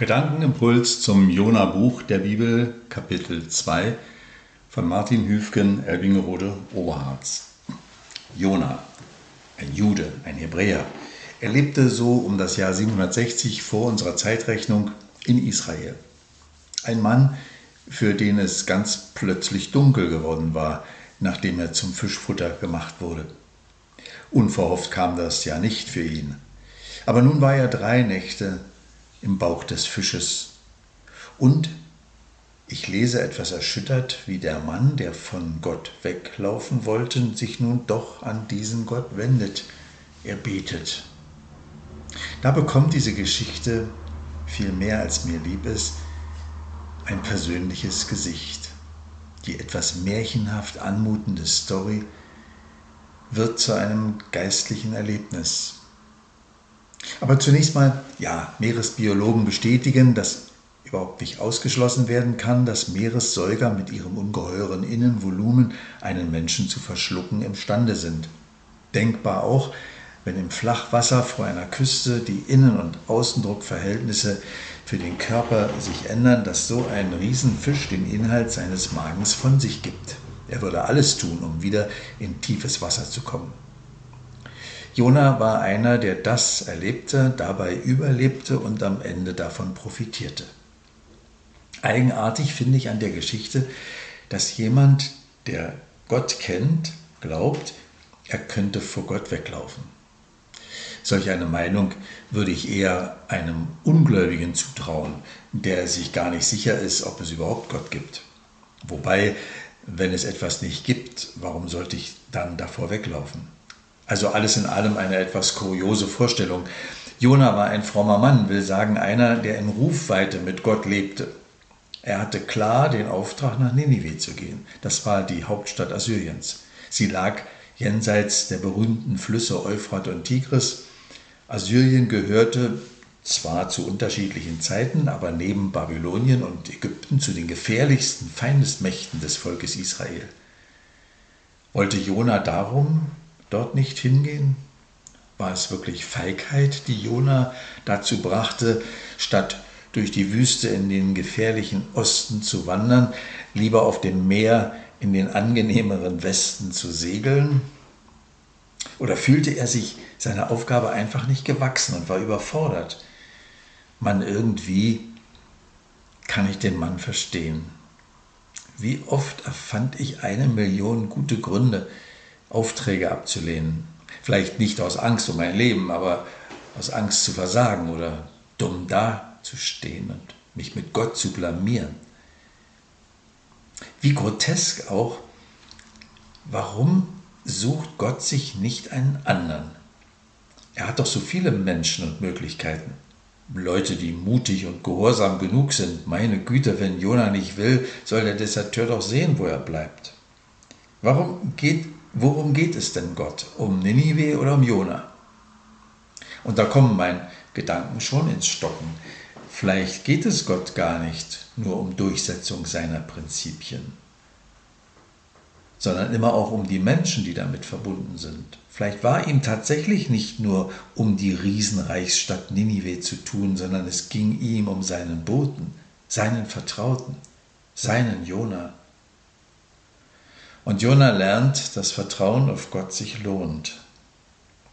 Gedankenimpuls zum Jona-Buch der Bibel, Kapitel 2 von Martin Hüfgen, Elbingerode, Oberharz. Jona, ein Jude, ein Hebräer. Er lebte so um das Jahr 760 vor unserer Zeitrechnung in Israel. Ein Mann, für den es ganz plötzlich dunkel geworden war, nachdem er zum Fischfutter gemacht wurde. Unverhofft kam das ja nicht für ihn. Aber nun war er drei Nächte im Bauch des Fisches. Und ich lese etwas erschüttert, wie der Mann, der von Gott weglaufen wollte, sich nun doch an diesen Gott wendet. Er betet. Da bekommt diese Geschichte, viel mehr als mir lieb ist, ein persönliches Gesicht. Die etwas märchenhaft anmutende Story wird zu einem geistlichen Erlebnis. Aber zunächst mal, ja, Meeresbiologen bestätigen, dass überhaupt nicht ausgeschlossen werden kann, dass Meeressäuger mit ihrem ungeheuren Innenvolumen einen Menschen zu verschlucken imstande sind. Denkbar auch, wenn im Flachwasser vor einer Küste die Innen- und Außendruckverhältnisse für den Körper sich ändern, dass so ein Riesenfisch den Inhalt seines Magens von sich gibt. Er würde alles tun, um wieder in tiefes Wasser zu kommen. Jona war einer, der das erlebte, dabei überlebte und am Ende davon profitierte. Eigenartig finde ich an der Geschichte, dass jemand, der Gott kennt, glaubt, er könnte vor Gott weglaufen. Solch eine Meinung würde ich eher einem Ungläubigen zutrauen, der sich gar nicht sicher ist, ob es überhaupt Gott gibt. Wobei, wenn es etwas nicht gibt, warum sollte ich dann davor weglaufen? Also alles in allem eine etwas kuriose Vorstellung. Jona war ein frommer Mann, will sagen einer, der in Rufweite mit Gott lebte. Er hatte klar den Auftrag, nach Ninive zu gehen. Das war die Hauptstadt Assyriens. Sie lag jenseits der berühmten Flüsse Euphrat und Tigris. Assyrien gehörte zwar zu unterschiedlichen Zeiten, aber neben Babylonien und Ägypten zu den gefährlichsten Feindesmächten des Volkes Israel. Wollte Jona darum dort nicht hingehen? War es wirklich Feigheit, die Jona dazu brachte, statt durch die Wüste in den gefährlichen Osten zu wandern, lieber auf dem Meer in den angenehmeren Westen zu segeln? Oder fühlte er sich seiner Aufgabe einfach nicht gewachsen und war überfordert? Man irgendwie kann ich den Mann verstehen. Wie oft erfand ich eine Million gute Gründe, Aufträge abzulehnen. Vielleicht nicht aus Angst um mein Leben, aber aus Angst zu versagen oder dumm dazustehen und mich mit Gott zu blamieren. Wie grotesk auch, warum sucht Gott sich nicht einen anderen? Er hat doch so viele Menschen und Möglichkeiten. Leute, die mutig und gehorsam genug sind. Meine Güte, wenn Jona nicht will, soll der Deserteur doch sehen, wo er bleibt. Warum geht worum geht es denn Gott? Um Ninive oder um Jona? Und da kommen meine Gedanken schon ins Stocken. Vielleicht geht es Gott gar nicht nur um Durchsetzung seiner Prinzipien, sondern immer auch um die Menschen, die damit verbunden sind. Vielleicht war ihm tatsächlich nicht nur um die Riesenreichsstadt Ninive zu tun, sondern es ging ihm um seinen Boten, seinen Vertrauten, seinen Jona. Und Jona lernt, dass Vertrauen auf Gott sich lohnt.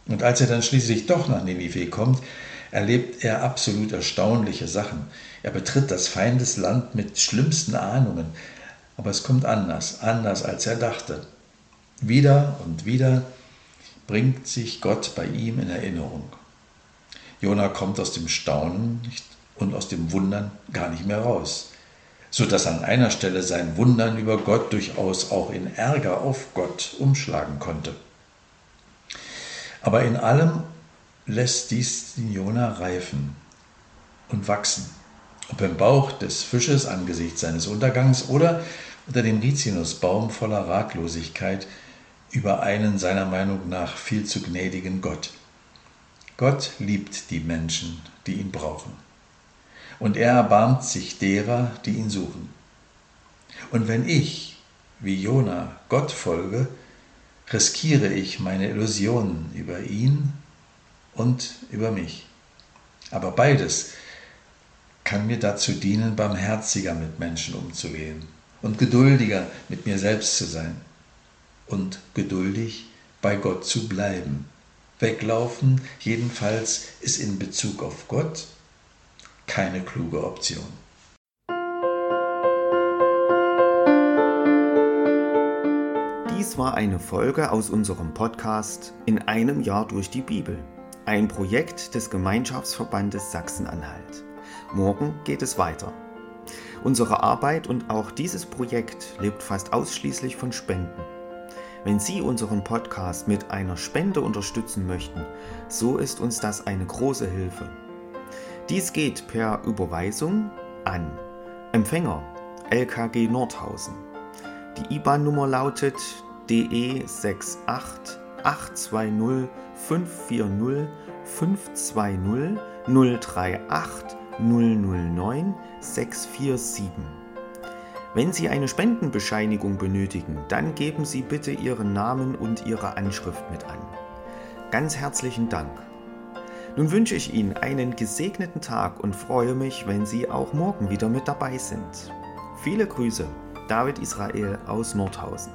Und als er dann schließlich doch nach Ninive kommt, erlebt er absolut erstaunliche Sachen. Er betritt das Feindesland mit schlimmsten Ahnungen. Aber es kommt anders, anders als er dachte. Wieder und wieder bringt sich Gott bei ihm in Erinnerung. Jona kommt aus dem Staunen und aus dem Wundern gar nicht mehr raus so dass an einer Stelle sein Wundern über Gott durchaus auch in Ärger auf Gott umschlagen konnte. Aber in allem lässt dies den Jona reifen und wachsen. Ob im Bauch des Fisches angesichts seines Untergangs oder unter dem Rizinusbaum voller Ratlosigkeit über einen seiner Meinung nach viel zu gnädigen Gott. Gott liebt die Menschen, die ihn brauchen und er erbarmt sich derer, die ihn suchen. Und wenn ich, wie Jona, Gott folge, riskiere ich meine Illusionen über ihn und über mich. Aber beides kann mir dazu dienen, barmherziger mit Menschen umzugehen und geduldiger mit mir selbst zu sein und geduldig bei Gott zu bleiben. Weglaufen jedenfalls ist in Bezug auf Gott keine kluge Option. Dies war eine Folge aus unserem Podcast In einem Jahr durch die Bibel, ein Projekt des Gemeinschaftsverbandes Sachsen-Anhalt. Morgen geht es weiter. Unsere Arbeit und auch dieses Projekt lebt fast ausschließlich von Spenden. Wenn Sie unseren Podcast mit einer Spende unterstützen möchten, so ist uns das eine große Hilfe. Dies geht per Überweisung an Empfänger LKG Nordhausen. Die IBAN-Nummer lautet DE 68 820 540 520 038 009 647. Wenn Sie eine Spendenbescheinigung benötigen, dann geben Sie bitte Ihren Namen und Ihre Anschrift mit an. Ganz herzlichen Dank. Nun wünsche ich Ihnen einen gesegneten Tag und freue mich, wenn Sie auch morgen wieder mit dabei sind. Viele Grüße, David Israel aus Nordhausen.